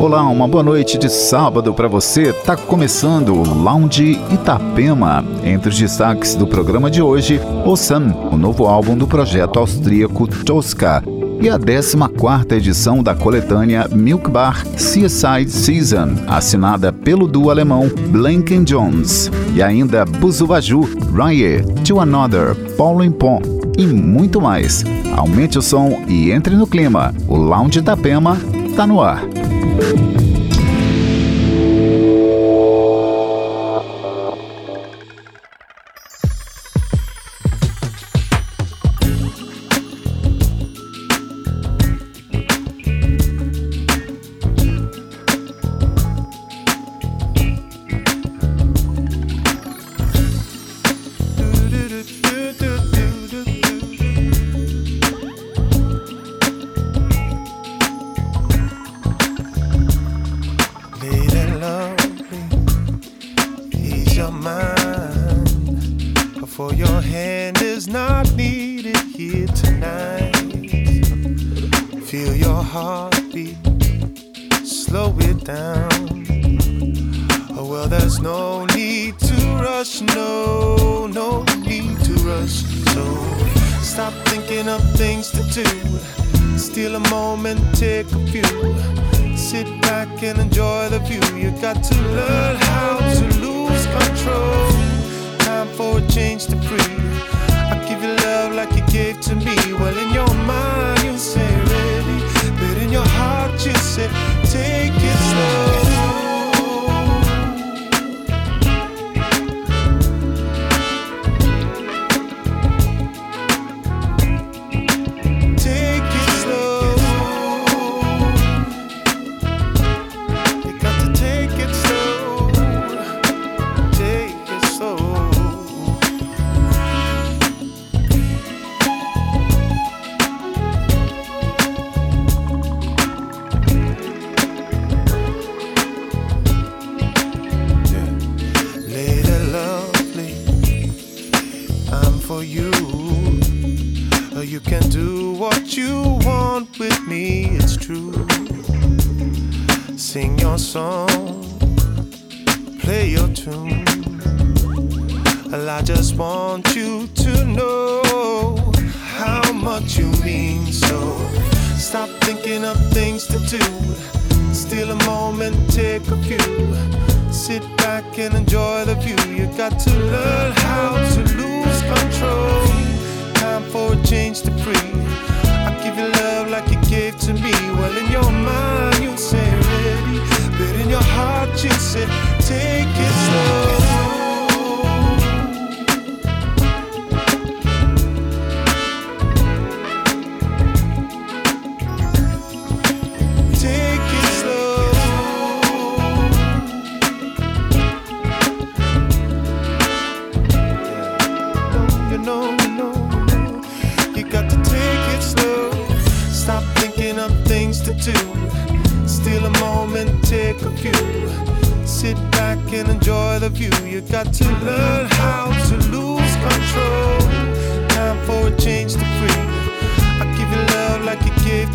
Olá, uma boa noite de sábado para você. Tá começando o Lounge Itapema. Entre os destaques do programa de hoje, O Sun, o novo álbum do projeto austríaco Tosca, e a 14ª edição da coletânea Milk Bar Seaside Season, assinada pelo duo alemão Blanken Jones. E ainda Buzubaju, Rye, To Another, Paulo Impon e muito mais. Aumente o som e entre no clima. O Lounge Itapema tá no ar. Thank you.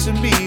to me.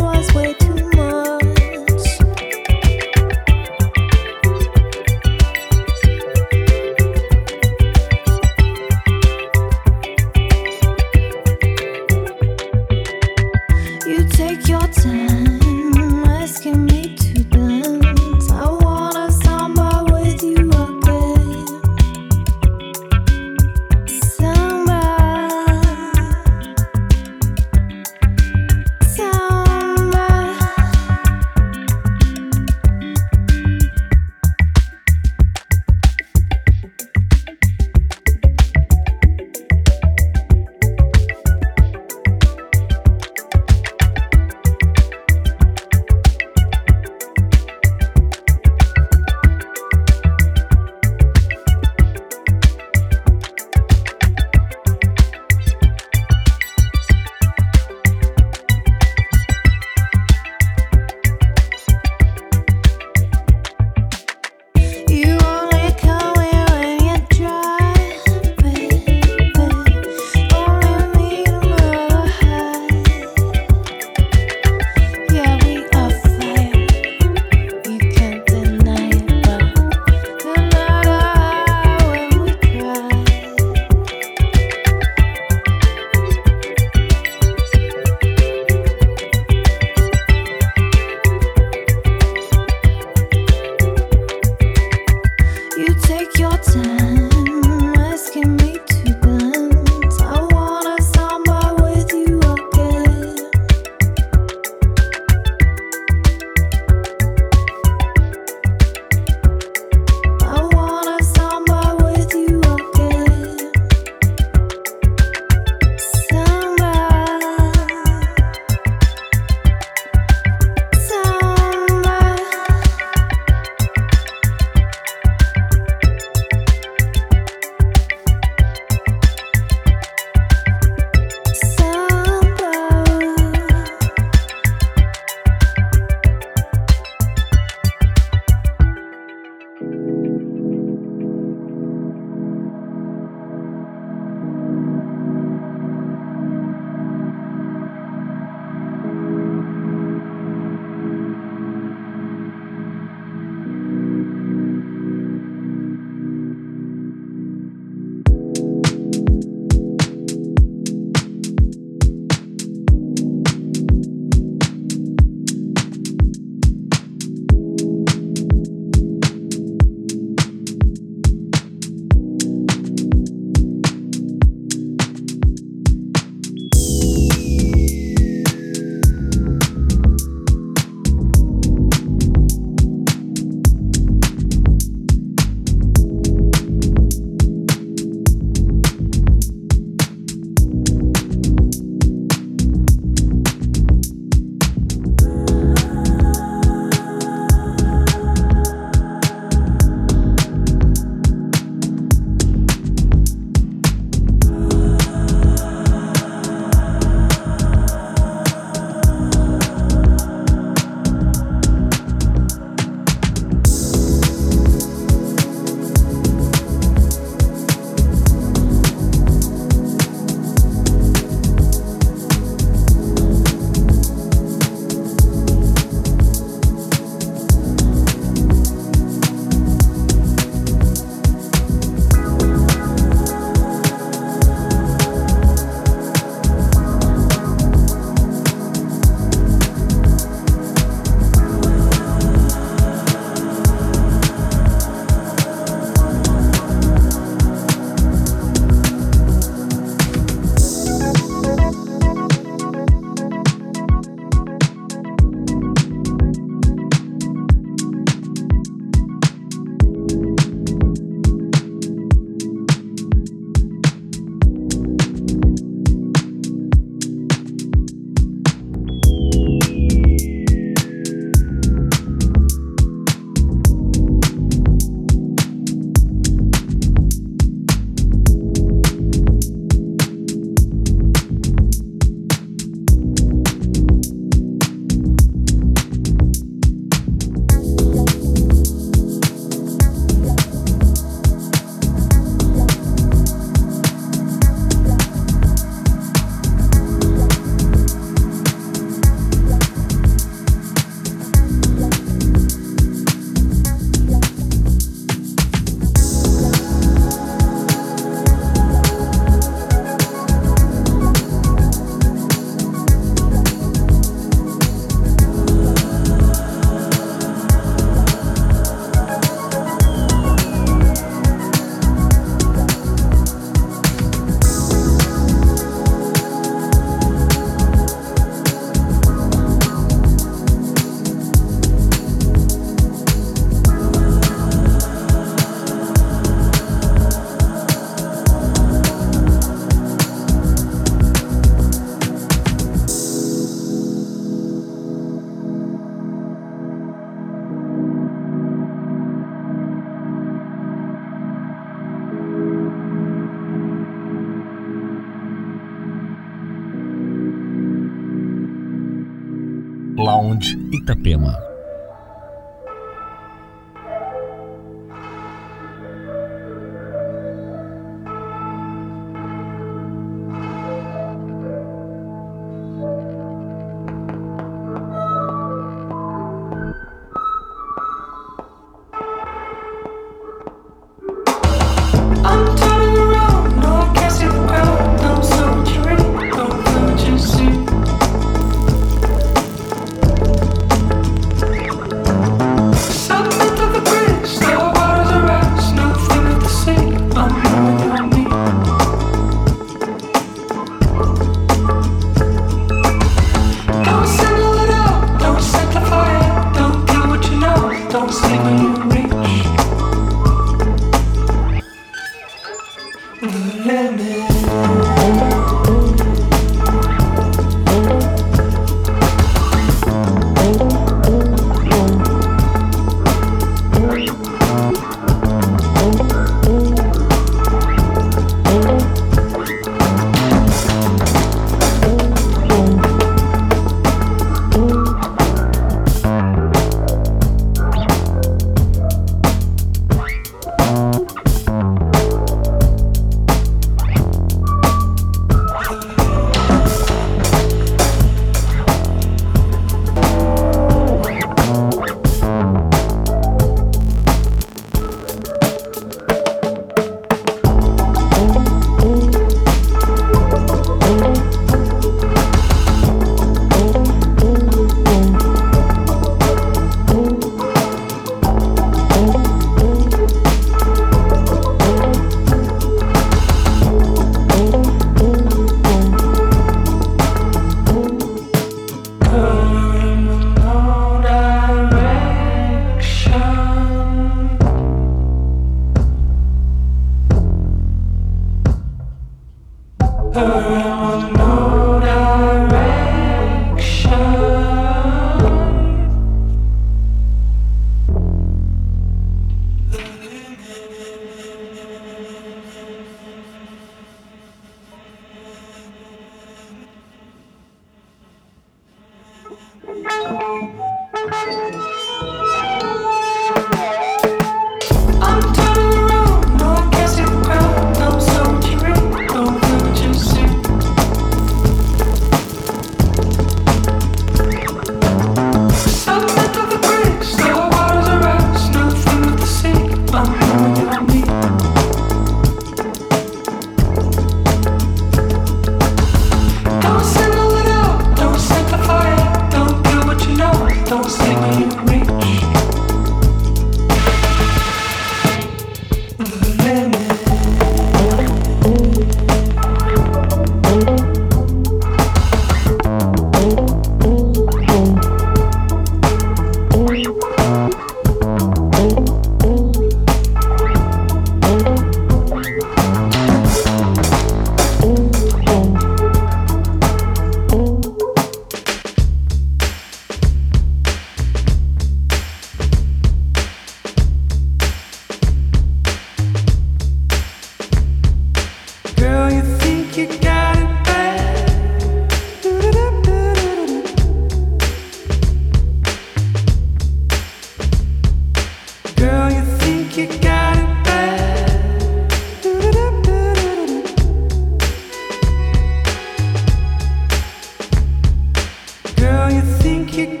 kick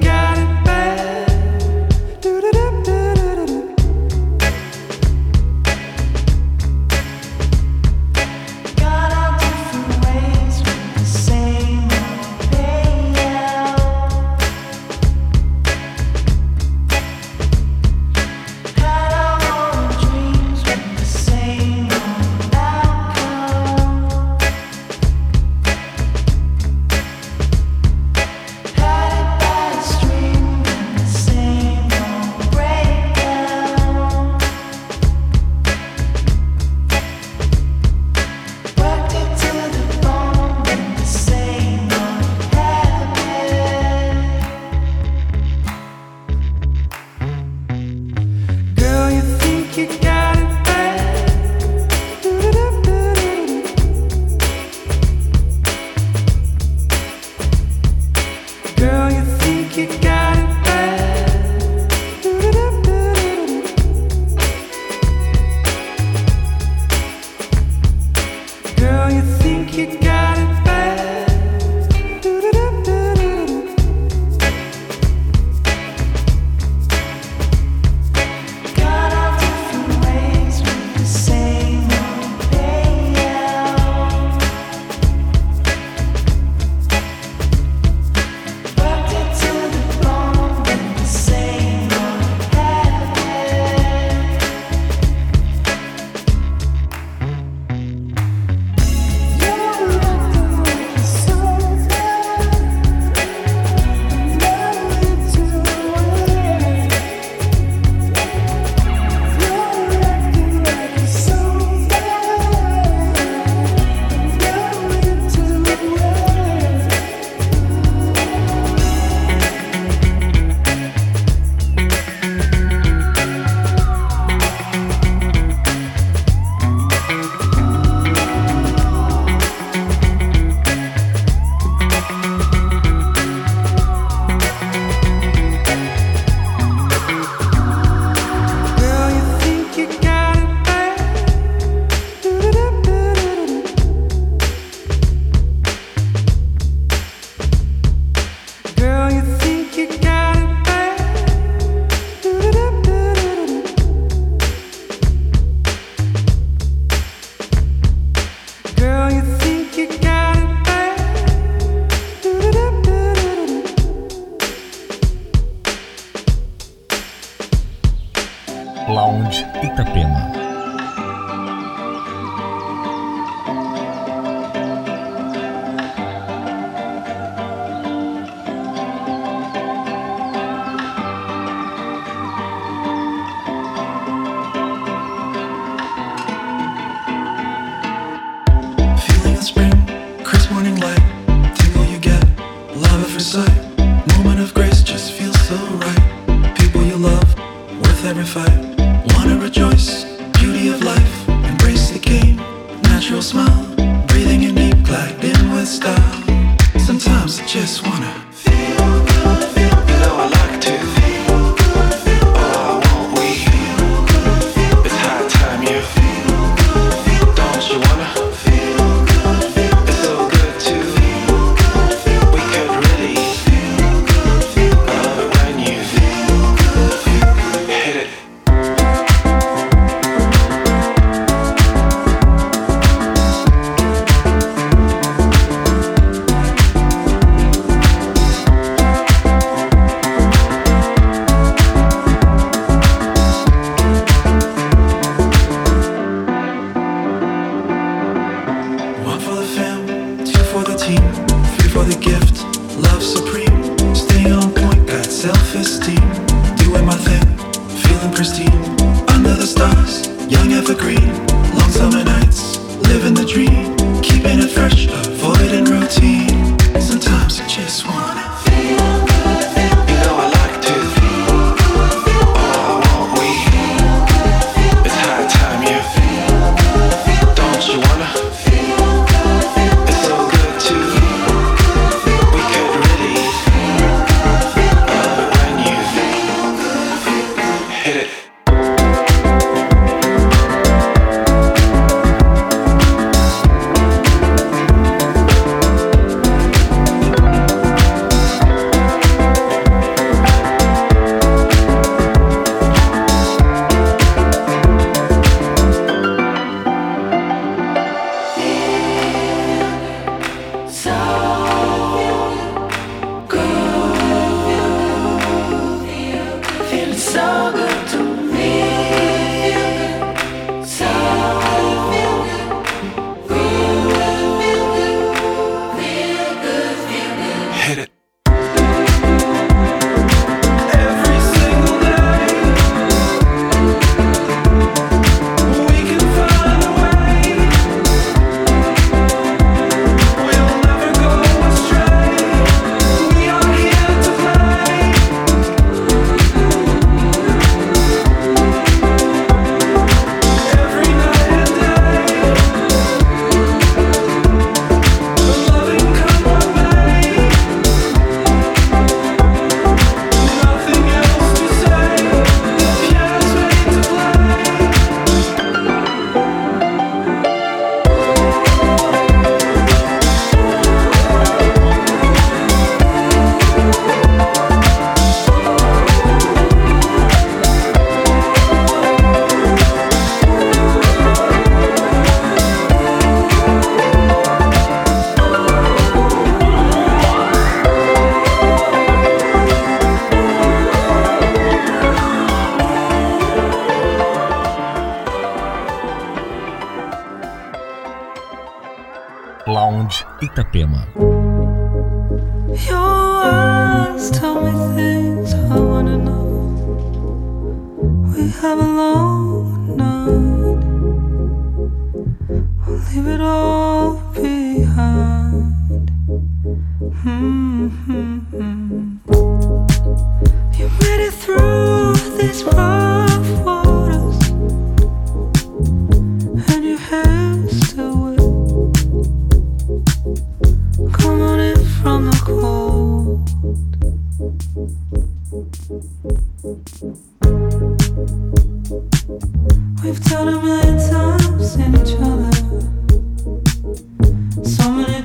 Itapema.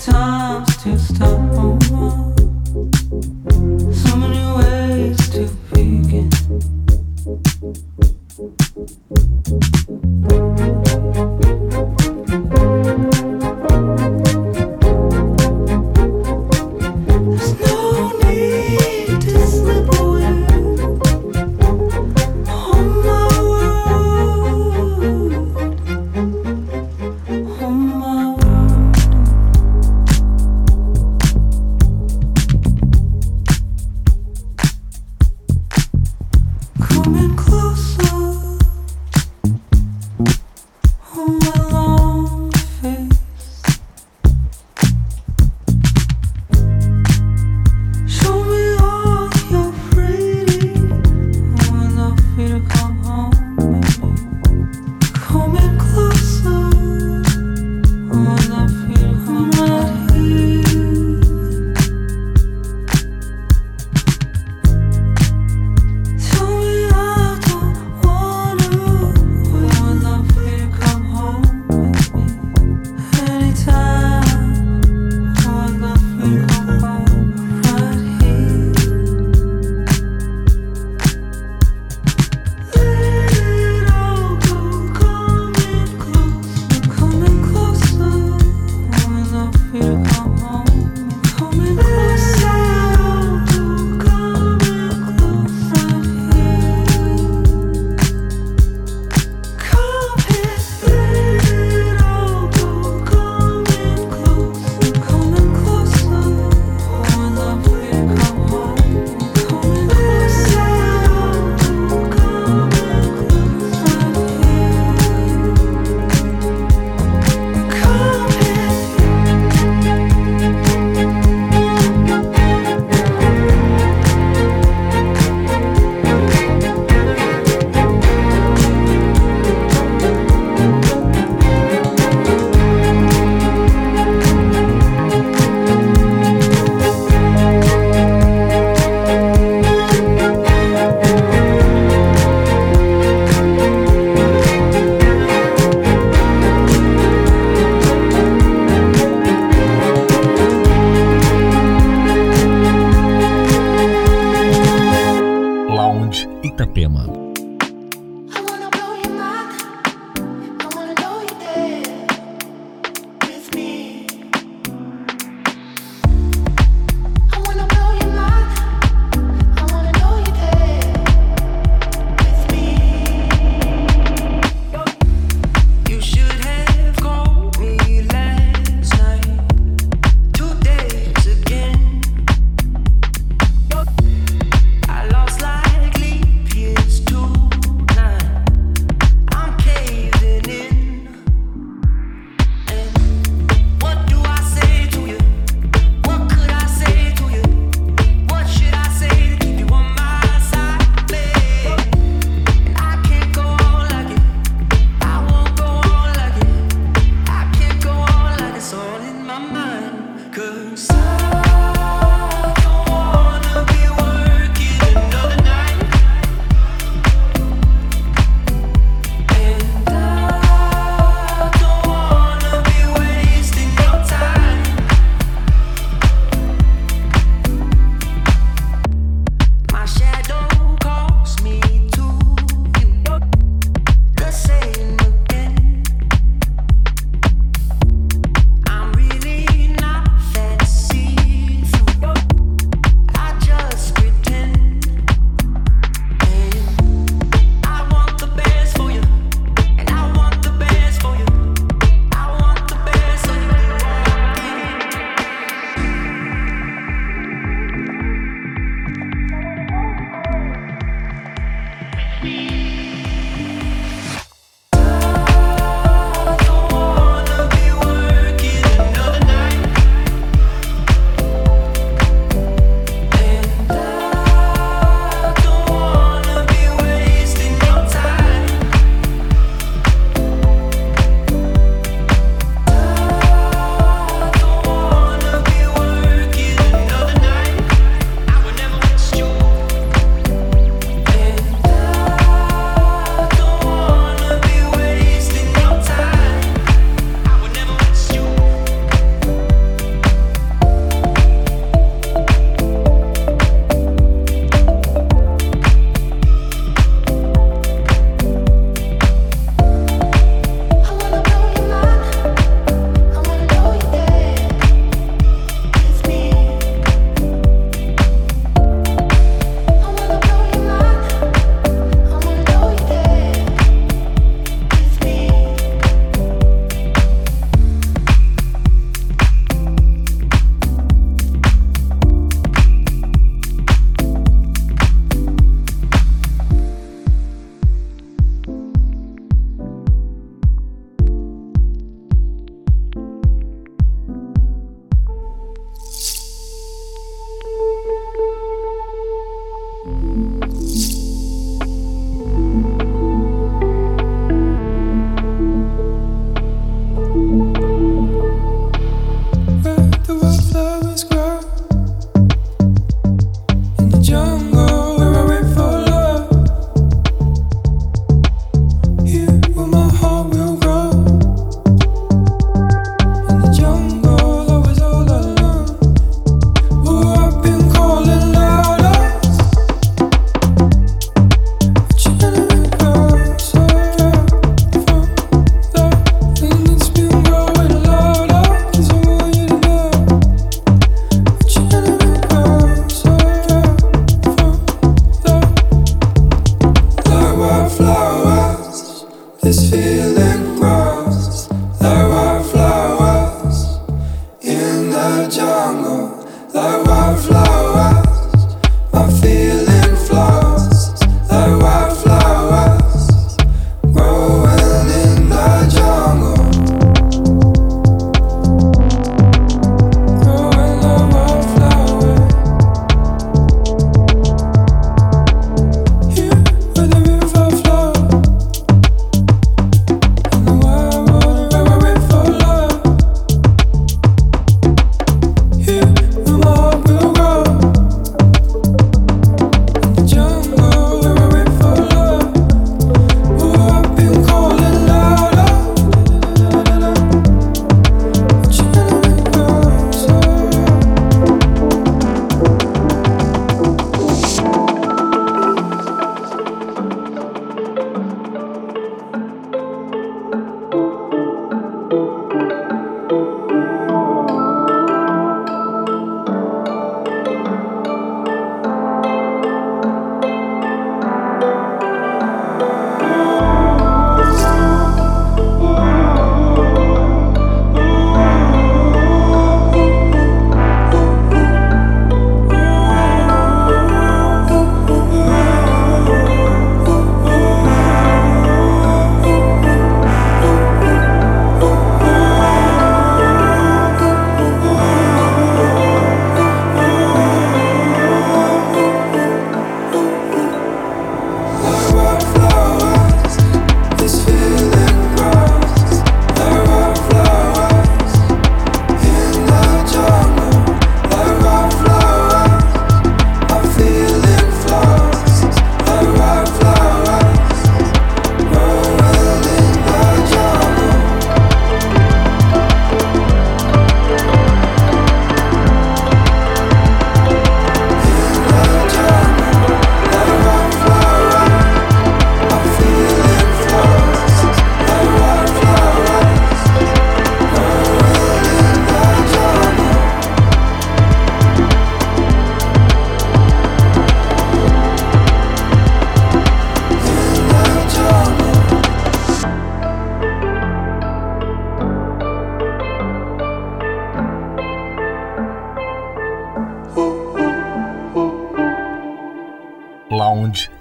times to stop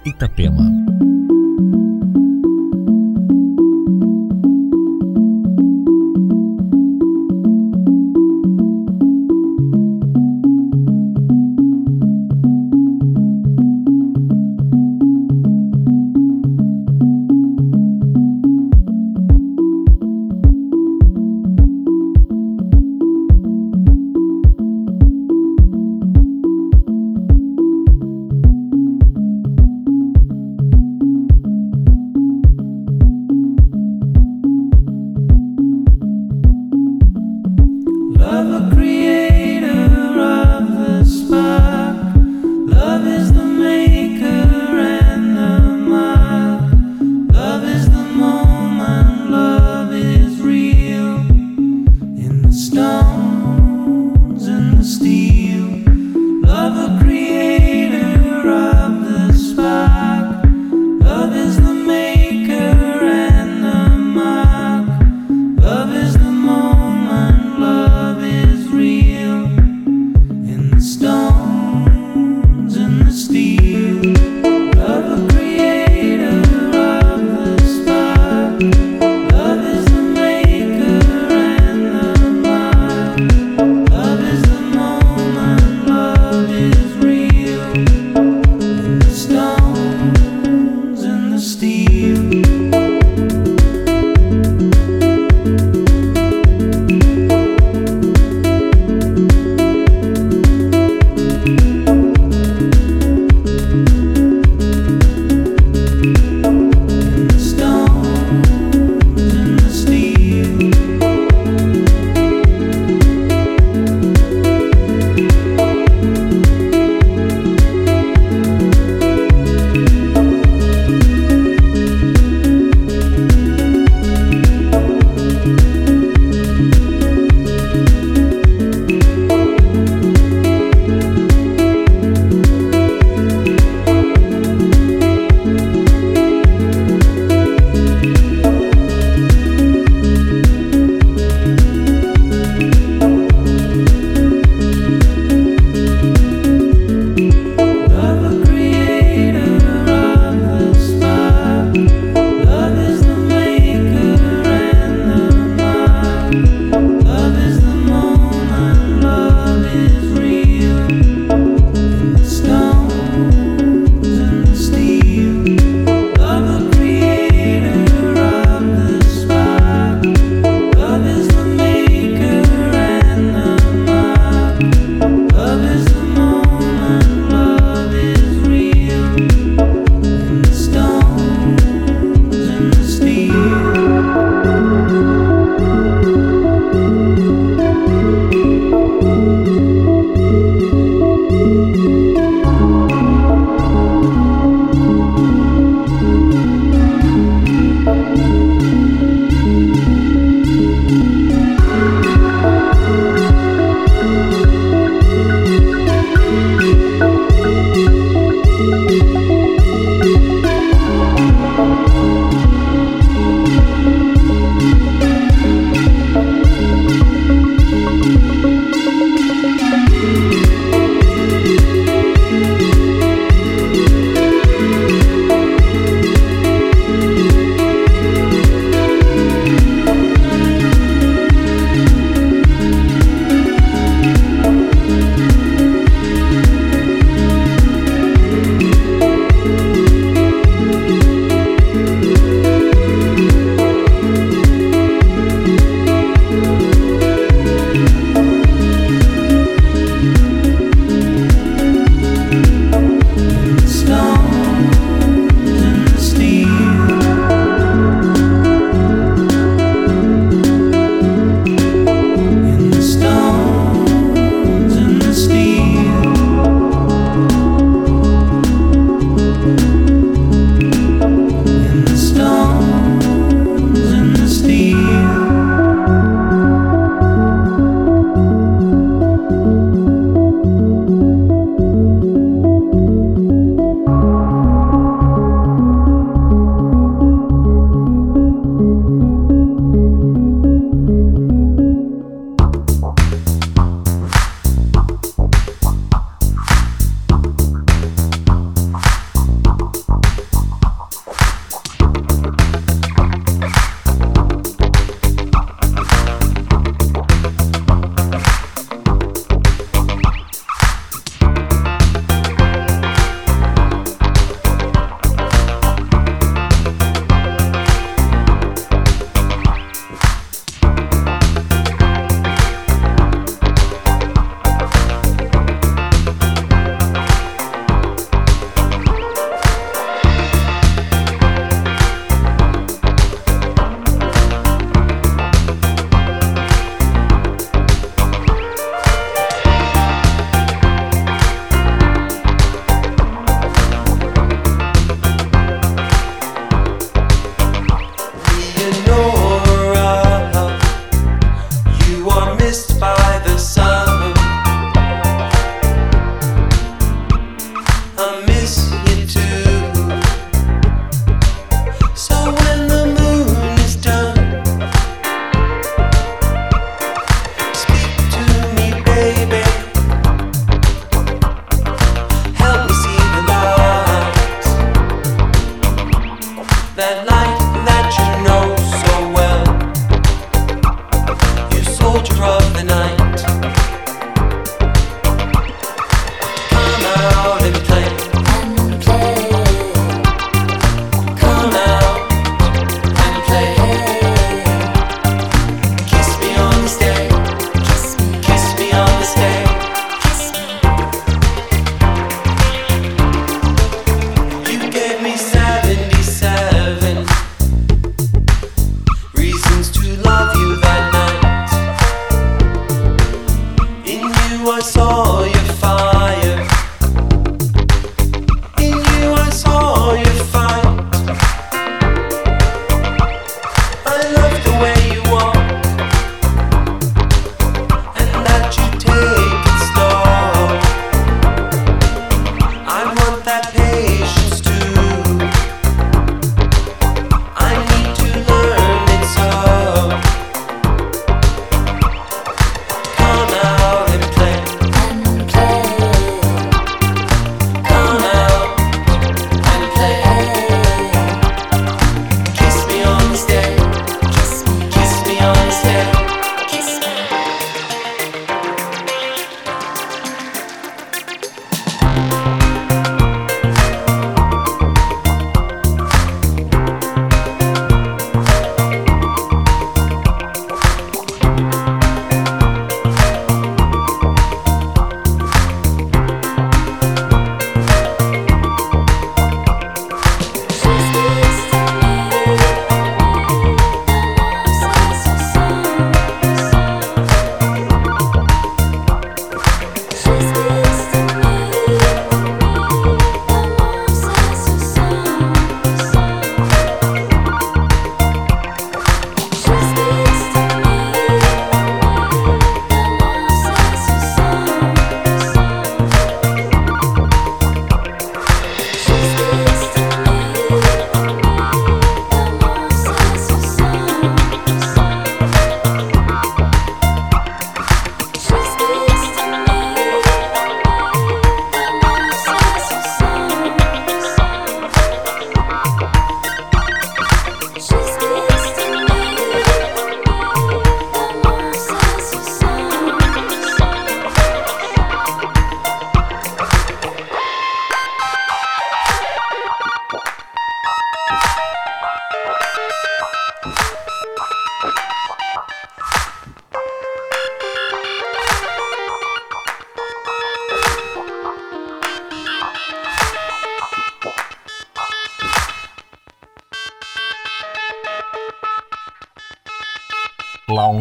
Itapema.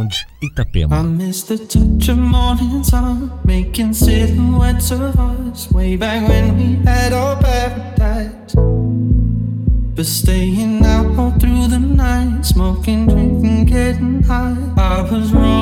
Sound Itapema. I miss the touch of morning sun, making silhouettes of us way back when we had our paradise. But staying out all through the night, smoking, drinking, getting high. I was wrong.